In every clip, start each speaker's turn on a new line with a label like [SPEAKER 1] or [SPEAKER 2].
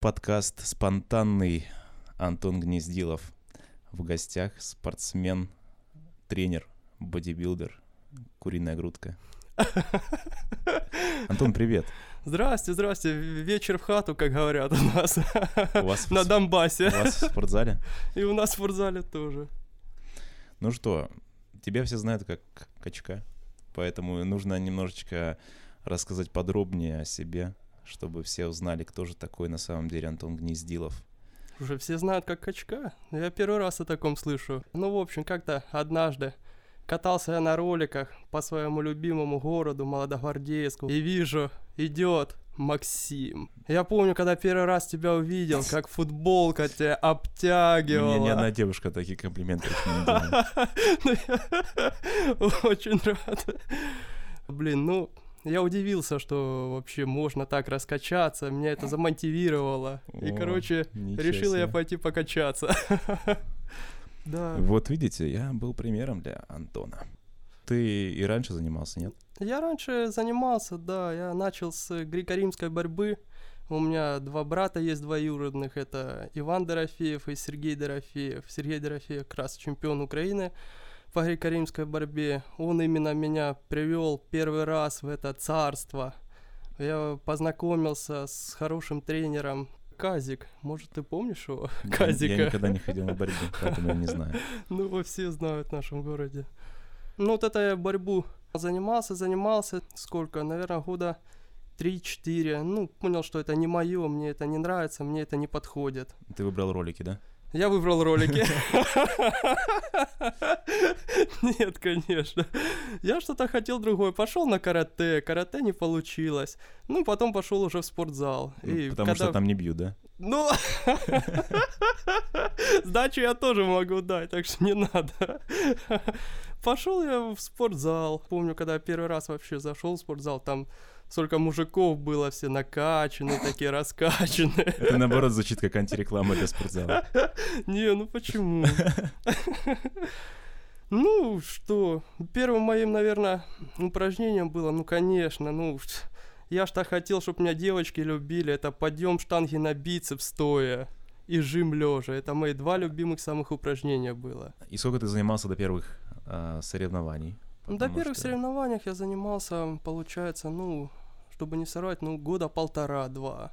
[SPEAKER 1] Подкаст «Спонтанный» Антон Гнездилов. В гостях спортсмен, тренер, бодибилдер, куриная грудка. Антон, привет.
[SPEAKER 2] Здрасте, здрасте. Вечер в хату, как говорят у нас.
[SPEAKER 1] У вас
[SPEAKER 2] На Донбассе.
[SPEAKER 1] У вас в спортзале?
[SPEAKER 2] И у нас в спортзале тоже.
[SPEAKER 1] Ну что, тебя все знают как качка, поэтому нужно немножечко рассказать подробнее о себе, чтобы все узнали, кто же такой на самом деле Антон Гнездилов.
[SPEAKER 2] Уже все знают, как качка. Я первый раз о таком слышу. Ну, в общем, как-то однажды катался я на роликах по своему любимому городу Молодогвардейску и вижу, идет Максим. Я помню, когда первый раз тебя увидел, как футболка тебя обтягивала.
[SPEAKER 1] Мне ни одна девушка такие комплименты не делала.
[SPEAKER 2] Ну, Очень рад. Блин, ну, я удивился, что вообще можно так раскачаться. Меня это замотивировало. И,
[SPEAKER 1] О,
[SPEAKER 2] короче,
[SPEAKER 1] ничего
[SPEAKER 2] решил я
[SPEAKER 1] себе.
[SPEAKER 2] пойти покачаться. Да.
[SPEAKER 1] Вот видите, я был примером для Антона. Ты и раньше занимался, нет?
[SPEAKER 2] Я раньше занимался, да, я начал с греко-римской борьбы. У меня два брата есть двоюродных, это Иван Дорофеев и Сергей Дорофеев. Сергей Дорофеев как раз чемпион Украины по греко-римской борьбе. Он именно меня привел первый раз в это царство. Я познакомился с хорошим тренером Казик. Может, ты помнишь его?
[SPEAKER 1] Я-
[SPEAKER 2] Казика.
[SPEAKER 1] Я никогда не ходил на борьбу, поэтому я не знаю.
[SPEAKER 2] Ну, его все знают в нашем городе. Ну, вот это я борьбу занимался, занимался. Сколько? Наверное, года 3-4. Ну, понял, что это не мое, мне это не нравится, мне это не подходит.
[SPEAKER 1] Ты выбрал ролики, да?
[SPEAKER 2] Я выбрал ролики. Нет, конечно. Я что-то хотел другое. Пошел на карате, карате не получилось. Ну, потом пошел уже в спортзал. И
[SPEAKER 1] Потому что
[SPEAKER 2] когда-
[SPEAKER 1] там не бьют, да?
[SPEAKER 2] ну, сдачу я тоже могу дать, так что не надо. Пошел я в спортзал. Помню, когда я первый раз вообще зашел в спортзал, там столько мужиков было, все накачанные, такие раскачанные.
[SPEAKER 1] Это наоборот звучит как антиреклама для спортзала.
[SPEAKER 2] Не, ну почему? Ну, что, первым моим, наверное, упражнением было, ну, конечно, ну, я ж так хотел, чтобы меня девочки любили, это подъем штанги на бицепс стоя и жим лежа. Это мои два любимых самых упражнения было.
[SPEAKER 1] И сколько ты занимался до первых а, соревнований?
[SPEAKER 2] Ну, До первых
[SPEAKER 1] что-
[SPEAKER 2] соревнованиях я занимался, получается, ну, чтобы не сорвать, ну, года полтора-два.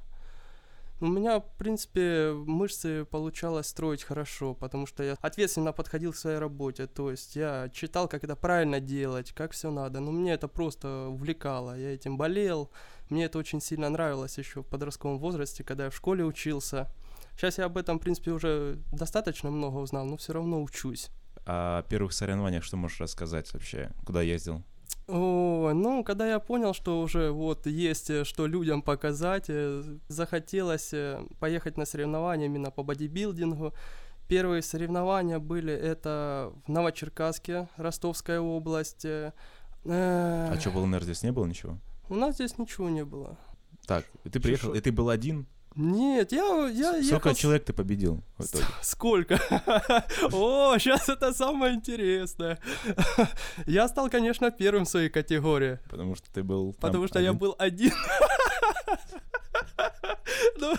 [SPEAKER 2] У меня, в принципе, мышцы получалось строить хорошо, потому что я ответственно подходил к своей работе. То есть я читал, как это правильно делать, как все надо. Но мне это просто увлекало. Я этим болел. Мне это очень сильно нравилось еще в подростковом возрасте, когда я в школе учился. Сейчас я об этом, в принципе, уже достаточно много узнал, но все равно учусь.
[SPEAKER 1] О первых соревнованиях что можешь рассказать вообще? Куда ездил?
[SPEAKER 2] О, ну, когда я понял, что уже вот есть э, что людям показать, э, захотелось э, поехать на соревнования именно по бодибилдингу. Первые соревнования были это в Новочеркасске, Ростовская область.
[SPEAKER 1] А что, в ЛНР здесь не было ничего?
[SPEAKER 2] У нас здесь ничего не было.
[SPEAKER 1] Так, ты приехал,
[SPEAKER 2] Шо-
[SPEAKER 1] и ты был один?
[SPEAKER 2] Нет, я, я
[SPEAKER 1] Сколько
[SPEAKER 2] ехал
[SPEAKER 1] человек ты победил в итоге?
[SPEAKER 2] Сколько? О, сейчас это самое интересное. Я стал, конечно, первым в своей категории.
[SPEAKER 1] Потому что ты был
[SPEAKER 2] Потому что я
[SPEAKER 1] один?
[SPEAKER 2] был один. Ну,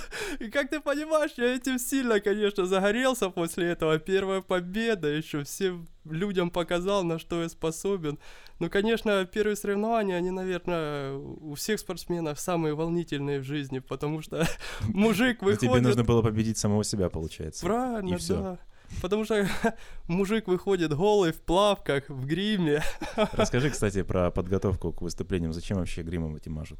[SPEAKER 2] как ты понимаешь, я этим сильно, конечно, загорелся после этого. Первая победа, еще всем людям показал, на что я способен. Ну, конечно, первые соревнования, они, наверное, у всех спортсменов самые волнительные в жизни, потому что мужик
[SPEAKER 1] тебе
[SPEAKER 2] выходит...
[SPEAKER 1] нужно было победить самого себя, получается.
[SPEAKER 2] Правильно, да. Потому что мужик выходит голый в плавках, в гриме.
[SPEAKER 1] Расскажи, кстати, про подготовку к выступлениям. Зачем вообще гримом эти мажут?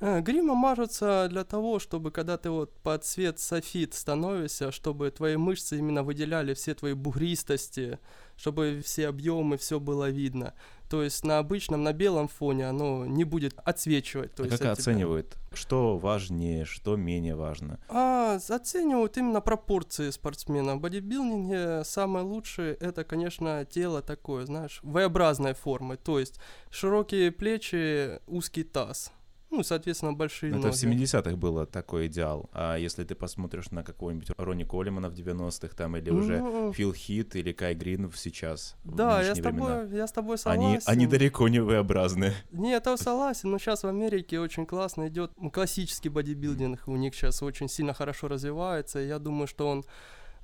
[SPEAKER 2] А, Грима мажутся для того, чтобы когда ты вот под цвет софит становишься, чтобы твои мышцы именно выделяли все твои бугристости, чтобы все объемы, все было видно. То есть на обычном, на белом фоне оно не будет отсвечивать. То
[SPEAKER 1] А
[SPEAKER 2] есть
[SPEAKER 1] как
[SPEAKER 2] от тебя.
[SPEAKER 1] оценивают? Что важнее, что менее важно?
[SPEAKER 2] А, оценивают именно пропорции спортсмена. В бодибилдинге самое лучшее это, конечно, тело такое, знаешь, V-образной формы. То есть широкие плечи, узкий таз. Ну, соответственно, большие
[SPEAKER 1] Ну, Это в
[SPEAKER 2] ноги.
[SPEAKER 1] 70-х было такой идеал. А если ты посмотришь на какого-нибудь Ронни Коллимана в 90-х там, или уже
[SPEAKER 2] Ну,
[SPEAKER 1] Фил Хит или Кай Грин в сейчас, в
[SPEAKER 2] Да, я с
[SPEAKER 1] нынешние времена,
[SPEAKER 2] тобой, я с тобой
[SPEAKER 1] Они,
[SPEAKER 2] согласен.
[SPEAKER 1] они далеко не V-образные.
[SPEAKER 2] Нет, я согласен, но сейчас в Америке очень классно идет классический бодибилдинг, у них сейчас очень сильно хорошо развивается, и я думаю, что он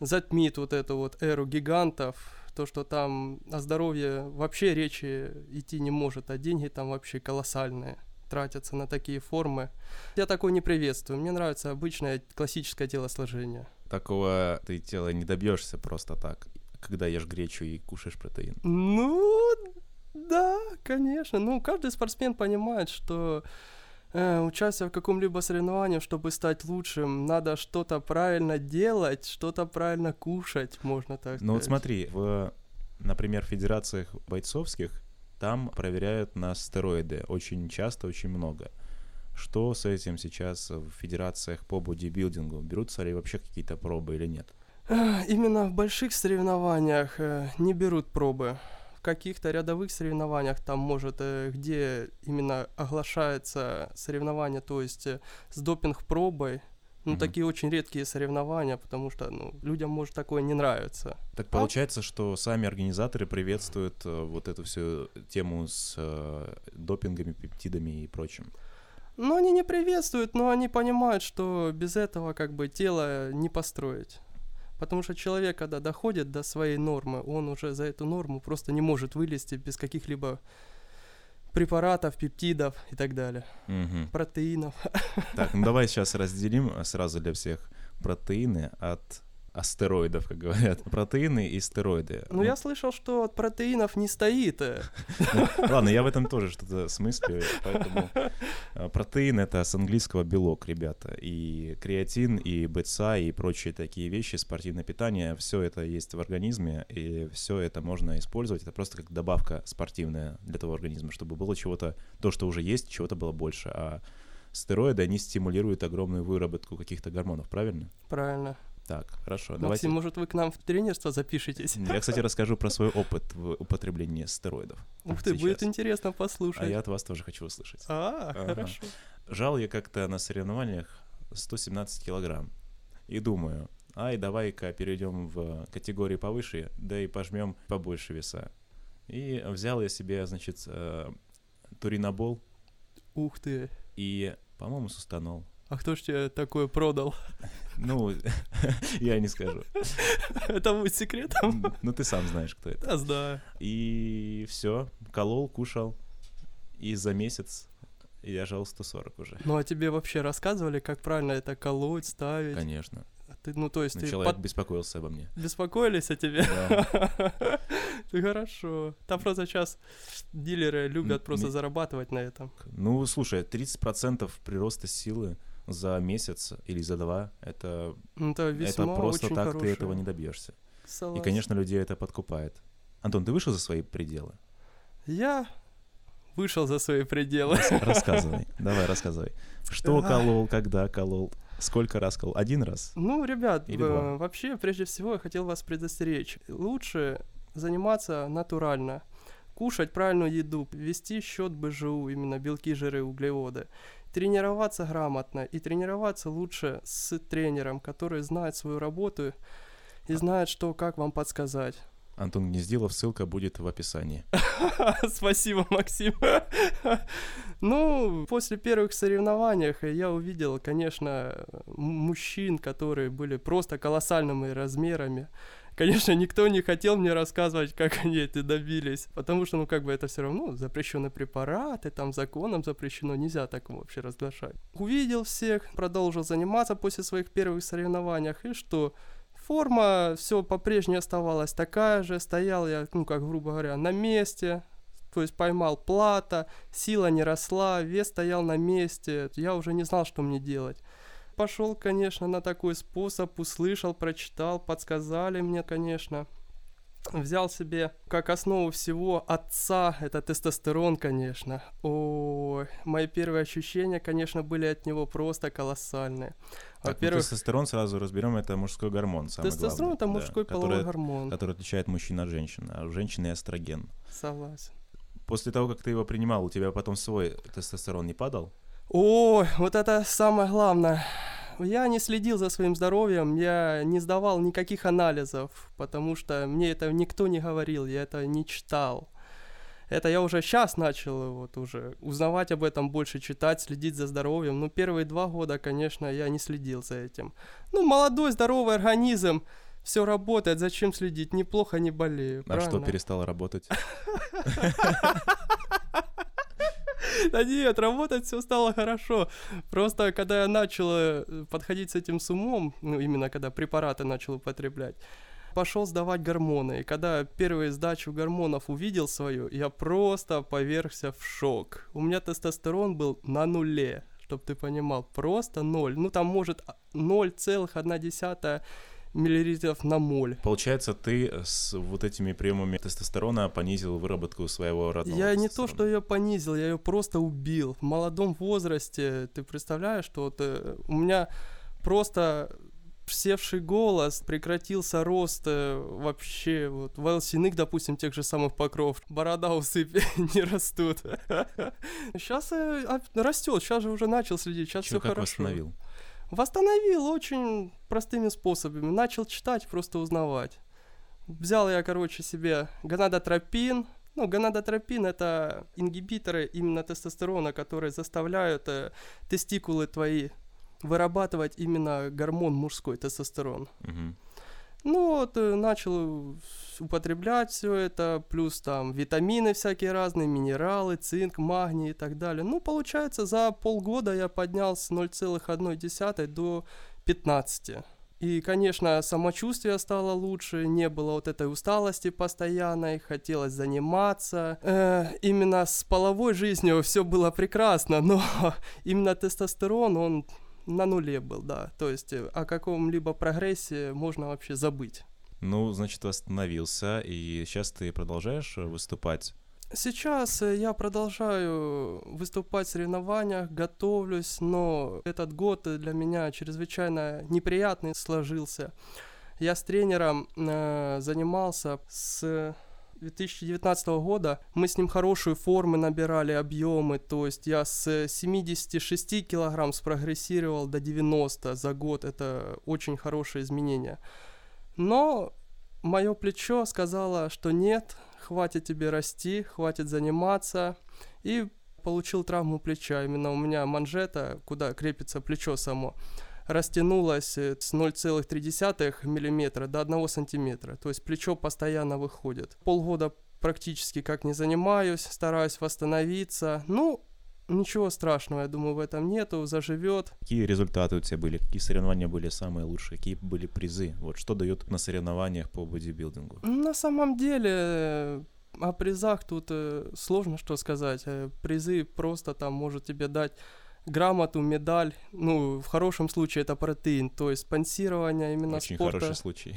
[SPEAKER 2] затмит вот эту вот эру гигантов, то, что там о здоровье вообще речи идти не может, а деньги там вообще колоссальные тратятся на такие формы. Я такой не приветствую, мне нравится обычное классическое телосложение.
[SPEAKER 1] Такого ты тела не добьешься просто так, когда ешь гречу и кушаешь протеин.
[SPEAKER 2] Ну, да, конечно. Ну, каждый спортсмен понимает, что э, участвуя в каком-либо соревновании, чтобы стать лучшим, надо что-то правильно делать, что-то правильно кушать, можно так
[SPEAKER 1] Ну вот
[SPEAKER 2] сказать.
[SPEAKER 1] смотри, в, например, федерациях бойцовских там проверяют на стероиды очень часто, очень много. Что с этим сейчас в федерациях по бодибилдингу? Берутся ли вообще какие-то пробы или нет?
[SPEAKER 2] Именно в больших соревнованиях э, не берут пробы. В каких-то рядовых соревнованиях, там, может, э, где именно оглашается соревнование, то есть э, с допинг-пробой, ну,
[SPEAKER 1] Мгм.
[SPEAKER 2] такие очень редкие соревнования, потому что, ну, людям, может, такое не нравится.
[SPEAKER 1] Так получается, что сами организаторы приветствуют э, вот эту всю тему с э, допингами, пептидами и прочим.
[SPEAKER 2] Ну, они не приветствуют, но они понимают, что без этого, как бы, тело не построить. Потому что человек, когда доходит до своей нормы, он уже за эту норму просто не может вылезти без каких-либо препаратов, пептидов и так далее.
[SPEAKER 1] Мгм.
[SPEAKER 2] Протеинов.
[SPEAKER 1] Так, ну давай сейчас разделим э, сразу для всех протеины от астероидов, как говорят. Протеины и стероиды.
[SPEAKER 2] Ну, я слышал, что от протеинов не стоит. э.
[SPEAKER 1] Ну, ладно, я в этом тоже что-то смыслю, поэтому э, протеин это с английского белок, ребята, и креатин, и БЦА, и прочие такие вещи, спортивное питание, все это есть в организме, и все это можно использовать, это просто как добавка спортивная для того организма, чтобы было чего-то, то, что уже есть, чего-то было больше, а стероиды, они стимулируют огромную выработку каких-то гормонов, правильно?
[SPEAKER 2] Правильно.
[SPEAKER 1] Так, хорошо,
[SPEAKER 2] Максим,
[SPEAKER 1] давайте...
[SPEAKER 2] может, вы к нам в тренерство запишетесь?
[SPEAKER 1] Я, кстати, расскажу про свой опыт в употреблении стероидов.
[SPEAKER 2] Ух ты,
[SPEAKER 1] сейчас.
[SPEAKER 2] будет интересно послушать.
[SPEAKER 1] А я от вас тоже хочу услышать.
[SPEAKER 2] А,
[SPEAKER 1] Ага.
[SPEAKER 2] хорошо.
[SPEAKER 1] Жал я как-то на соревнованиях 117 килограмм. И думаю, ай, давай-ка перейдем в категории повыше, да и пожмем побольше веса. И взял я себе, значит, э, туринобол
[SPEAKER 2] Ух ты.
[SPEAKER 1] и, по-моему, сустанол.
[SPEAKER 2] А кто ж тебе такое продал?
[SPEAKER 1] Ну, я не скажу.
[SPEAKER 2] Это будет секретом?
[SPEAKER 1] Ну, ты сам знаешь, кто это.
[SPEAKER 2] Да, знаю.
[SPEAKER 1] И все, колол, кушал. И за месяц я жал 140 уже.
[SPEAKER 2] Ну а тебе вообще рассказывали, как правильно это колоть, ставить?
[SPEAKER 1] Конечно.
[SPEAKER 2] Ты, ну то есть
[SPEAKER 1] Ну,
[SPEAKER 2] ты
[SPEAKER 1] человек
[SPEAKER 2] под-
[SPEAKER 1] беспокоился обо мне.
[SPEAKER 2] беспокоились о тебе?
[SPEAKER 1] Да.
[SPEAKER 2] Ты хорошо. Там просто сейчас дилеры любят просто зарабатывать на этом.
[SPEAKER 1] Ну, слушай, 30% прироста силы за месяц или за два, это,
[SPEAKER 2] Ну, Это
[SPEAKER 1] это просто так ты
[SPEAKER 2] хорошее.
[SPEAKER 1] этого не добьешься. И,
[SPEAKER 2] Согласен.
[SPEAKER 1] конечно, людей это подкупает. Антон, ты вышел за свои пределы?
[SPEAKER 2] Я вышел за свои пределы.
[SPEAKER 1] Рас- Рассказывай, давай рассказывай. Что колол, когда колол, сколько раз колол? Один раз?
[SPEAKER 2] Ну, ребят,
[SPEAKER 1] Или
[SPEAKER 2] э,
[SPEAKER 1] два.
[SPEAKER 2] вообще, прежде всего, я хотел вас предостеречь. Лучше заниматься натурально, кушать правильную еду, вести счет БЖУ, именно белки, жиры, углеводы, тренироваться грамотно и тренироваться лучше с тренером, который знает свою работу и знает, что, как вам подсказать.
[SPEAKER 1] Антон Гнездилов, ссылка будет в описании.
[SPEAKER 2] Спасибо, Максим. Ну, после первых соревнований я увидел, конечно, мужчин, которые были просто колоссальными размерами. Конечно, никто не хотел мне рассказывать, как они это добились, потому что, ну, как бы это все равно запрещенные препараты, там законом запрещено, нельзя так вообще разглашать. Увидел всех, продолжил заниматься после своих первых соревнований, и что? Форма все по-прежнему оставалась такая же, стоял я, ну, как грубо говоря, на месте, то есть поймал плата, сила не росла, вес стоял на месте, я уже не знал, что мне делать. Пошел, конечно, на такой способ, услышал, прочитал, подсказали мне, конечно. Взял себе как основу всего отца, это тестостерон, конечно. Ой, мои первые ощущения, конечно, были от него просто колоссальные.
[SPEAKER 1] Ну,
[SPEAKER 2] Во-первых,
[SPEAKER 1] тестостерон сразу разберем, это мужской гормон, самый
[SPEAKER 2] тестостерон
[SPEAKER 1] главный,
[SPEAKER 2] это
[SPEAKER 1] да,
[SPEAKER 2] мужской половой
[SPEAKER 1] который,
[SPEAKER 2] гормон.
[SPEAKER 1] который отличает мужчин от женщин, а у женщины эстроген.
[SPEAKER 2] Согласен.
[SPEAKER 1] После того, как ты его принимал, у тебя потом свой тестостерон не падал?
[SPEAKER 2] Ой, вот это самое главное. Я не следил за своим здоровьем, я не сдавал никаких анализов, потому что мне это никто не говорил, я это не читал. Это я уже сейчас начал вот уже узнавать об этом больше, читать, следить за здоровьем. Ну, первые два года, конечно, я не следил за этим. Ну, молодой, здоровый организм, все работает, зачем следить? Неплохо не болею.
[SPEAKER 1] А что перестало работать?
[SPEAKER 2] Да нет, работать все стало хорошо. Просто когда я начал э, подходить с этим с умом, ну именно когда препараты начал употреблять, пошел сдавать гормоны. И когда первую сдачу гормонов увидел свою, я просто повергся в шок. У меня тестостерон был на нуле, чтобы ты понимал, просто ноль. Ну там может 0,1 миллилитров на моль.
[SPEAKER 1] Получается, ты с вот этими приемами тестостерона понизил выработку своего родного
[SPEAKER 2] Я не то, что ее понизил, я ее просто убил. В молодом возрасте, ты представляешь, что вот, э, у меня просто севший голос, прекратился рост э, вообще, вот, волосяных, допустим, тех же самых покров, борода, усы не растут. Сейчас э, растет, сейчас же уже начал следить, сейчас все хорошо.
[SPEAKER 1] восстановил?
[SPEAKER 2] Восстановил очень простыми способами. Начал читать, просто узнавать. Взял я, короче, себе гонадотропин. Ну, гонадотропин — это ингибиторы именно тестостерона, которые заставляют э, тестикулы твои вырабатывать именно гормон мужской, тестостерон.
[SPEAKER 1] Угу.
[SPEAKER 2] Ну вот, э, начал употреблять все это, плюс там витамины всякие разные, минералы, цинк, магний и так далее. Ну, получается, за полгода я поднял с 0,1 до 15. И, конечно, самочувствие стало лучше, не было вот этой усталости постоянной, хотелось заниматься. Э, именно с половой жизнью все было прекрасно, но именно тестостерон, он на нуле был, да. То есть э, о каком-либо прогрессе можно вообще забыть.
[SPEAKER 1] Ну, значит, восстановился, и сейчас ты продолжаешь э, выступать?
[SPEAKER 2] Сейчас э, я продолжаю выступать в соревнованиях, готовлюсь, но этот год для меня чрезвычайно неприятный сложился. Я с тренером э, занимался с 2019 года мы с ним хорошую формы набирали, объемы, то есть я с 76 килограмм спрогрессировал до 90 за год, это очень хорошее изменение. Но мое плечо сказало, что нет, хватит тебе расти, хватит заниматься, и получил травму плеча, именно у меня манжета, куда крепится плечо само, растянулась э, с 0,3 мм до 1 см. То есть плечо постоянно выходит. Полгода практически как не занимаюсь, стараюсь восстановиться. Ну, ничего страшного, я думаю, в этом нету, заживет.
[SPEAKER 1] Какие результаты у тебя были? Какие соревнования были самые лучшие? Какие были призы? Вот что дает на соревнованиях по бодибилдингу?
[SPEAKER 2] На самом деле, э, о призах тут э, сложно что сказать. Призы просто там может тебе дать грамоту, медаль. Ну, в хорошем случае это протеин, то есть спонсирование именно
[SPEAKER 1] очень
[SPEAKER 2] спорта.
[SPEAKER 1] Очень хороший случай.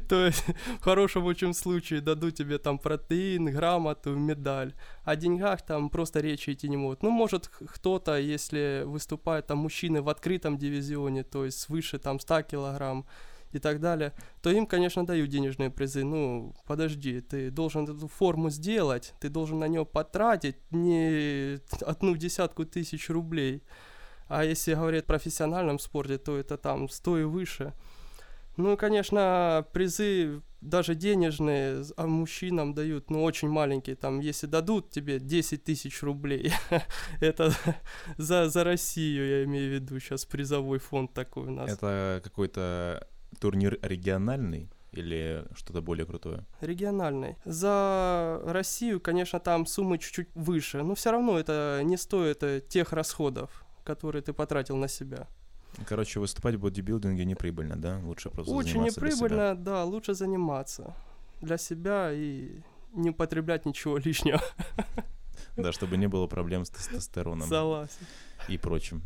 [SPEAKER 2] То есть в хорошем очень случае дадут тебе там протеин, грамоту, медаль. О деньгах там просто речи идти не могут. Ну, может, кто-то, если выступает там мужчины в открытом дивизионе, то есть свыше там 100 килограмм, и так далее, то им, конечно, дают денежные призы. Ну, подожди, ты должен эту форму сделать, ты должен на нее потратить не одну десятку тысяч рублей. А если говорить о профессиональном спорте, то это там 100 и выше. Ну и, конечно, призы даже денежные а мужчинам дают, ну, очень маленькие. Там, если дадут тебе 10 тысяч рублей, это за, за Россию, я имею в виду, сейчас призовой фонд такой у нас.
[SPEAKER 1] Это какой-то турнир региональный или что-то более крутое?
[SPEAKER 2] Региональный. За Россию, конечно, там суммы чуть-чуть выше, но все равно это не стоит э, тех расходов, которые ты потратил на себя.
[SPEAKER 1] Короче, выступать в бодибилдинге неприбыльно, да? Лучше просто
[SPEAKER 2] Очень неприбыльно, да, лучше заниматься для себя и не употреблять ничего лишнего.
[SPEAKER 1] Да, чтобы не было проблем с тестостероном.
[SPEAKER 2] Согласен.
[SPEAKER 1] И прочим.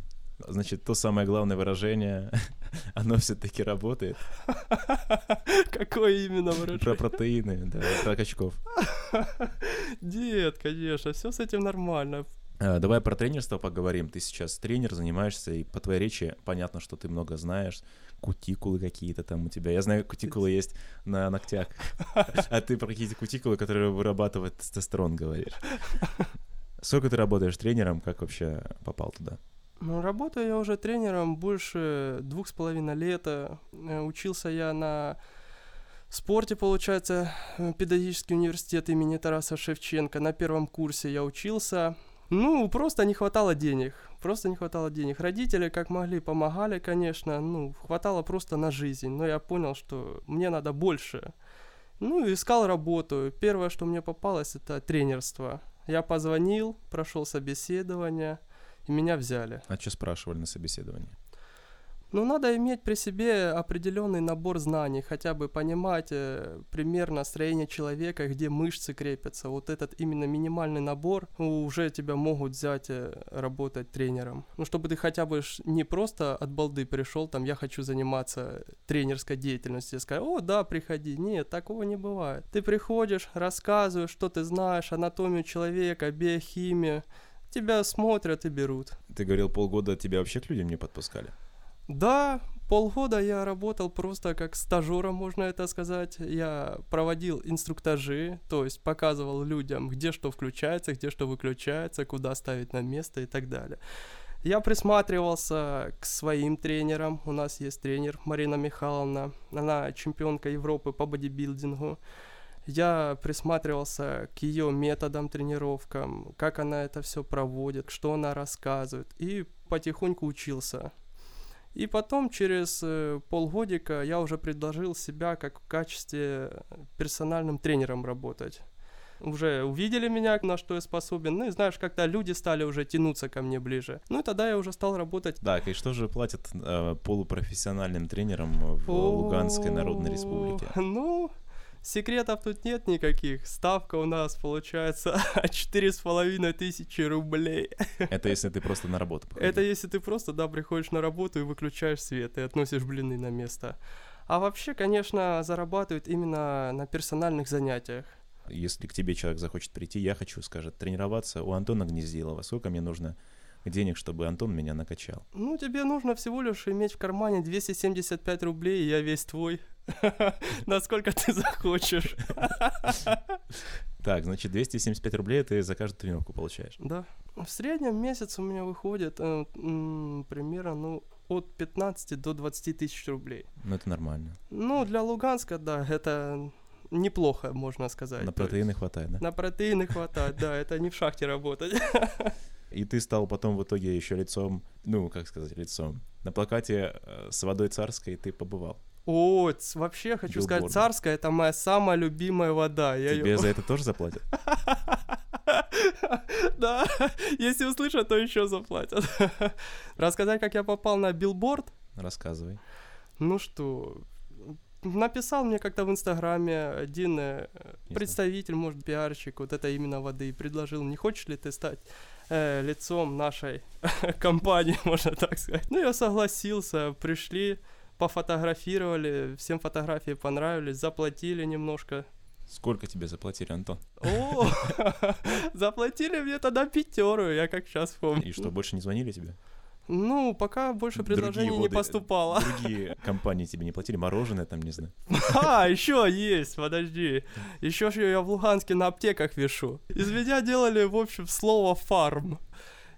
[SPEAKER 1] Значит, то самое главное выражение, оно все-таки работает.
[SPEAKER 2] Какое именно выражение?
[SPEAKER 1] Про протеины, да, про качков.
[SPEAKER 2] Нет, конечно, все с этим нормально.
[SPEAKER 1] А, давай про тренерство поговорим. Ты сейчас тренер, занимаешься, и по твоей речи понятно, что ты много знаешь. Кутикулы какие-то там у тебя. Я знаю, кутикулы есть на ногтях. А ты про какие-то кутикулы, которые вырабатывают тестостерон, говоришь. Сколько ты работаешь тренером? Как вообще попал туда?
[SPEAKER 2] Ну, работаю я уже тренером больше двух с половиной лет. Э, Учился я на спорте, получается, э, педагогический университет имени Тараса Шевченко. На первом курсе я учился. Ну, просто не хватало денег. Просто не хватало денег. Родители как могли помогали, конечно. Ну, хватало просто на жизнь. Но я понял, что мне надо больше. Ну, искал работу. Первое, что мне попалось, это тренерство. Я позвонил, прошел собеседование, и меня взяли.
[SPEAKER 1] А что спрашивали на собеседовании?
[SPEAKER 2] Ну, надо иметь при себе определенный набор знаний, хотя бы понимать э, примерно строение человека, где мышцы крепятся. Вот этот именно минимальный набор ну, уже тебя могут взять э, работать тренером. Ну, чтобы ты хотя бы не просто от балды пришел, там, я хочу заниматься тренерской деятельностью, и сказать, о, да, приходи. Нет, такого не бывает. Ты приходишь, рассказываешь, что ты знаешь, анатомию человека, биохимию, тебя смотрят и берут.
[SPEAKER 1] Ты говорил, полгода тебя вообще к людям не подпускали?
[SPEAKER 2] Да, полгода я работал просто как стажером, можно это сказать. Я проводил инструктажи, то есть показывал людям, где что включается, где что выключается, куда ставить на место и так далее. Я присматривался к своим тренерам. У нас есть тренер Марина Михайловна. Она чемпионка Европы по бодибилдингу. Я присматривался к ее методам тренировкам, как она это все проводит, что она рассказывает. И потихоньку учился. И потом, через э, полгодика, я уже предложил себя как в качестве персональным тренером работать. Уже увидели меня, на что я способен. Ну и знаешь, как-то люди стали уже тянуться ко мне ближе. Ну и тогда я уже стал работать.
[SPEAKER 1] Так, и что же платят э, полупрофессиональным тренерам в Луганской Народной Республике?
[SPEAKER 2] Ну, секретов тут нет никаких. Ставка у нас получается четыре с половиной тысячи рублей.
[SPEAKER 1] Это если ты просто на работу походил.
[SPEAKER 2] Это если ты просто, да, приходишь на работу и выключаешь свет, и относишь блины на место. А вообще, конечно, зарабатывают именно на персональных занятиях.
[SPEAKER 1] Если к тебе человек захочет прийти, я хочу, скажет, тренироваться у Антона Гнездилова. Сколько мне нужно денег, чтобы Антон меня накачал?
[SPEAKER 2] Ну, тебе нужно всего лишь иметь в кармане 275 рублей, и я весь твой. Насколько ты захочешь.
[SPEAKER 1] Так, значит, 275 рублей ты за каждую тренировку получаешь.
[SPEAKER 2] Да. В среднем месяц у меня выходит э, м, примерно, ну, от 15 до 20 тысяч рублей.
[SPEAKER 1] Ну, это нормально.
[SPEAKER 2] Ну, для Луганска, да, это неплохо, можно сказать.
[SPEAKER 1] На
[SPEAKER 2] То есть
[SPEAKER 1] протеины хватает, да?
[SPEAKER 2] На протеины хватает, да, это не в шахте работать.
[SPEAKER 1] И ты стал потом в итоге еще лицом, ну, как сказать, лицом. На плакате э, с водой царской ты побывал.
[SPEAKER 2] О, вообще хочу сказать,
[SPEAKER 1] Билборды.
[SPEAKER 2] царская это моя самая любимая вода. Я
[SPEAKER 1] Тебе
[SPEAKER 2] её-
[SPEAKER 1] за это тоже заплатят?
[SPEAKER 2] Да, если услышат, то еще заплатят. Рассказать, как я попал на билборд?
[SPEAKER 1] Рассказывай.
[SPEAKER 2] Ну что, написал мне как-то в Инстаграме один э, представитель, может, пиарщик вот это именно воды, и предложил, не хочешь ли ты стать э, лицом нашей компании, можно так сказать. Ну, я согласился, пришли, пофотографировали, всем фотографии понравились, заплатили немножко.
[SPEAKER 1] Сколько тебе заплатили, Антон?
[SPEAKER 2] О, заплатили мне тогда пятеру, я как сейчас помню.
[SPEAKER 1] И что, больше не звонили тебе?
[SPEAKER 2] Ну, пока больше
[SPEAKER 1] Другие
[SPEAKER 2] предложений не
[SPEAKER 1] воды-
[SPEAKER 2] поступало.
[SPEAKER 1] Другие компании тебе не платили? Мороженое там, не знаю.
[SPEAKER 2] А, еще есть, подожди. Еще ж я в Луганске на аптеках вешу. Из меня делали, в общем, слово фарм.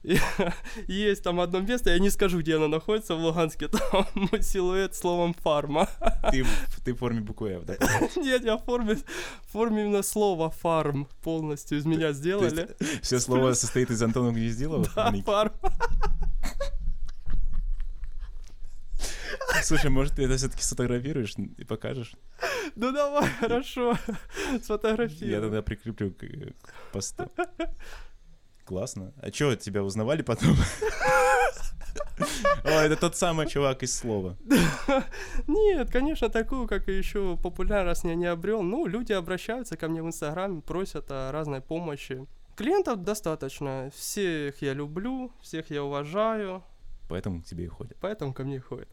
[SPEAKER 2] Есть там одно место, я не скажу, где оно находится в Луганске, там силуэт словом фарма.
[SPEAKER 1] Ты, в- ты в форме буквы F, да?
[SPEAKER 2] Нет, я в форме, в форме именно слова фарм полностью из меня сделали.
[SPEAKER 1] Все слово состоит из Антона Гнездилова?
[SPEAKER 2] Да, фарм.
[SPEAKER 1] Слушай, может, ты это все-таки сфотографируешь и покажешь?
[SPEAKER 2] Ну давай, хорошо,
[SPEAKER 1] Я
[SPEAKER 2] сфотографирую.
[SPEAKER 1] тогда прикреплю к посту. Классно. А что, тебя узнавали потом? О, это тот самый чувак из слова.
[SPEAKER 2] Нет, конечно, такую, как и еще популярность я не обрел. Ну, люди обращаются ко мне в Инстаграме, просят о разной помощи. Клиентов достаточно. Всех я люблю, всех я уважаю,
[SPEAKER 1] Поэтому к тебе и ходят.
[SPEAKER 2] поэтому ко мне ходят.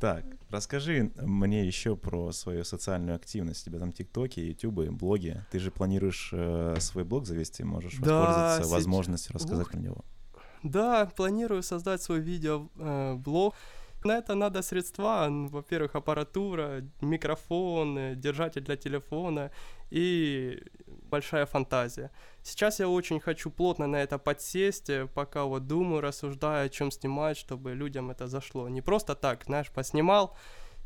[SPEAKER 1] Так, расскажи мне еще про свою социальную активность. У тебя там тиктоки, ютубы, блоги. Ты же планируешь э, свой блог завести, можешь
[SPEAKER 2] Да,
[SPEAKER 1] воспользоваться
[SPEAKER 2] сейчас-
[SPEAKER 1] возможностью рассказать
[SPEAKER 2] Ух.
[SPEAKER 1] про него.
[SPEAKER 2] Да, планирую создать свой видеоблог. На это надо средства, во-первых, аппаратура, микрофон, держатель для телефона и большая фантазия. Сейчас я очень хочу плотно на это подсесть, э, пока вот думаю, рассуждаю, о чем снимать, чтобы людям это зашло. Не просто так, знаешь, поснимал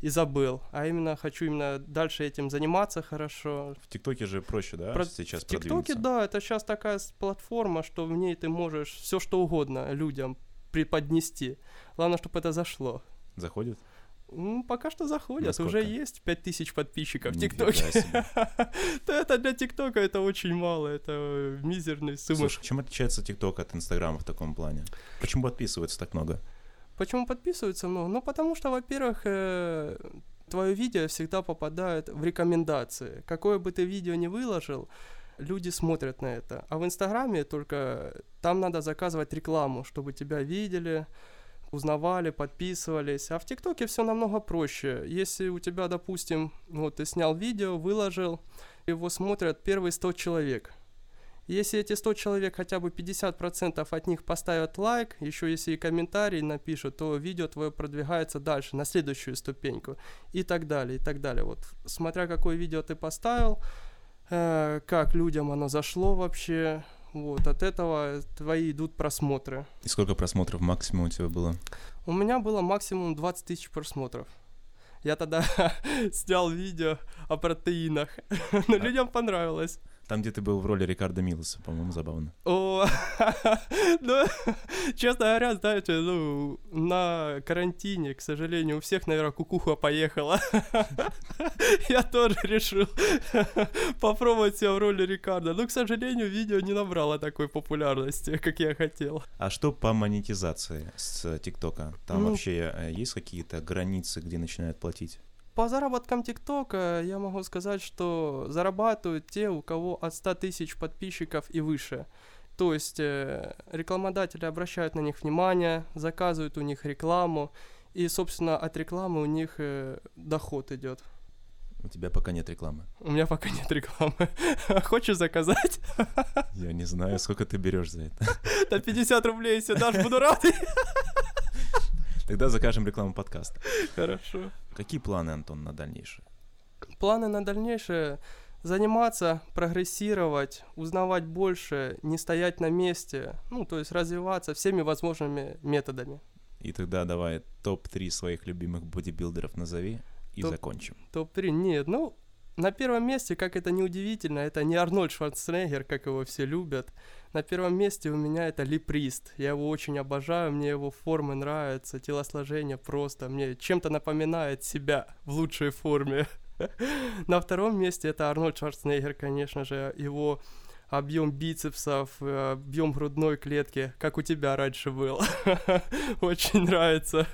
[SPEAKER 2] и забыл, а именно хочу именно дальше этим заниматься хорошо,
[SPEAKER 1] В ТикТоке же проще, да,
[SPEAKER 2] Про-
[SPEAKER 1] сейчас
[SPEAKER 2] в ТикТоке, да, это сейчас такая платформа, что в ней ты можешь все что угодно людям преподнести. Главное, чтобы это зашло.
[SPEAKER 1] Заходит?
[SPEAKER 2] Ну, пока что заходят,
[SPEAKER 1] Насколько?
[SPEAKER 2] уже есть 5000 подписчиков в ТикТоке. Да это для ТикТока это очень мало, это мизерные суммы.
[SPEAKER 1] Слушай, чем отличается ТикТок от Инстаграма в таком плане? Почему подписывается так много?
[SPEAKER 2] Почему подписываются много? Ну, потому что, во-первых, э, твое видео всегда попадает в рекомендации. Какое бы ты видео ни выложил, люди смотрят на это. А в Инстаграме только там надо заказывать рекламу, чтобы тебя видели, узнавали, подписывались. А в ТикТоке все намного проще. Если у тебя, допустим, вот ты снял видео, выложил, его смотрят первые 100 человек. Если эти 100 человек, хотя бы 50% от них поставят лайк, еще если и комментарий напишут, то видео твое продвигается дальше, на следующую ступеньку, и так далее, и так далее. Вот смотря какое видео ты поставил, э, как людям оно зашло вообще, вот, от этого твои идут просмотры.
[SPEAKER 1] И сколько просмотров максимум у тебя было?
[SPEAKER 2] У меня было максимум 20 тысяч просмотров. Я тогда снял видео о протеинах, но
[SPEAKER 1] А-
[SPEAKER 2] людям понравилось.
[SPEAKER 1] Там, где ты был в роли Рикардо Милоса, по-моему, забавно.
[SPEAKER 2] О, ну, честно говоря, знаете, ну, на карантине, к сожалению, у всех, наверное, кукуха поехала. Я тоже решил попробовать себя в роли Рикардо. Но, к сожалению, видео не набрало такой популярности, как я хотел.
[SPEAKER 1] А что по монетизации с ТикТока? Там
[SPEAKER 2] Ну-
[SPEAKER 1] вообще э, есть какие-то границы, где начинают платить?
[SPEAKER 2] По заработкам ТикТока я могу сказать, что зарабатывают те, у кого от 100 тысяч подписчиков и выше. То есть э, рекламодатели обращают на них внимание, заказывают у них рекламу, и, собственно, от рекламы у них э, доход идет.
[SPEAKER 1] У тебя пока нет рекламы.
[SPEAKER 2] У меня пока нет рекламы. Хочешь заказать?
[SPEAKER 1] Я не знаю, сколько ты берешь за это.
[SPEAKER 2] На 50 рублей, если дашь, буду рад.
[SPEAKER 1] Тогда закажем рекламу подкаста.
[SPEAKER 2] Хорошо.
[SPEAKER 1] Какие планы, Антон, на дальнейшее?
[SPEAKER 2] Планы на дальнейшее заниматься, прогрессировать, узнавать больше, не стоять на месте, ну, то есть развиваться всеми возможными методами.
[SPEAKER 1] И тогда давай топ-3 своих любимых бодибилдеров назови и
[SPEAKER 2] Топ-
[SPEAKER 1] закончим.
[SPEAKER 2] Топ-3, нет, ну, на первом месте, как это не удивительно, это не Арнольд Шварценеггер, как его все любят. На первом месте у меня это Ли Прист. Я его очень обожаю, мне его формы нравятся, телосложение просто, мне чем-то напоминает себя в лучшей форме. На втором месте это Арнольд Шварценеггер, конечно же, его объем бицепсов, э, объем грудной клетки, как у тебя раньше был. Очень нравится.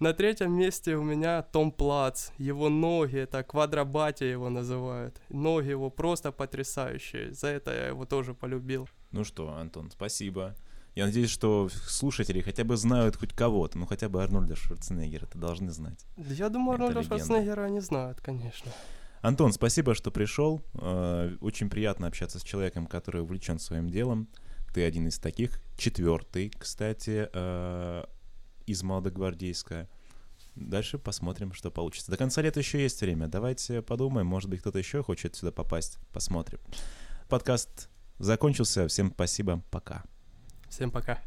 [SPEAKER 2] На третьем месте у меня Том Плац. Его ноги, это квадробатия его называют. Ноги его просто потрясающие. За это я его тоже полюбил.
[SPEAKER 1] Ну что, Антон, спасибо. Я надеюсь, что слушатели хотя бы знают хоть кого-то, ну хотя бы Арнольда Шварценеггера, это должны знать.
[SPEAKER 2] Я думаю,
[SPEAKER 1] Это
[SPEAKER 2] Арнольда
[SPEAKER 1] легенда.
[SPEAKER 2] Шварценеггера они знают, конечно.
[SPEAKER 1] Антон, спасибо, что пришел. Э, Очень приятно общаться с человеком, который увлечен своим делом. Ты один из таких. Четвертый, кстати, э, из Молодогвардейска. Дальше посмотрим, что получится. До конца лета еще есть время. Давайте подумаем, может быть, кто-то еще хочет сюда попасть. Посмотрим. Подкаст закончился. Всем спасибо. Пока.
[SPEAKER 2] Всем пока.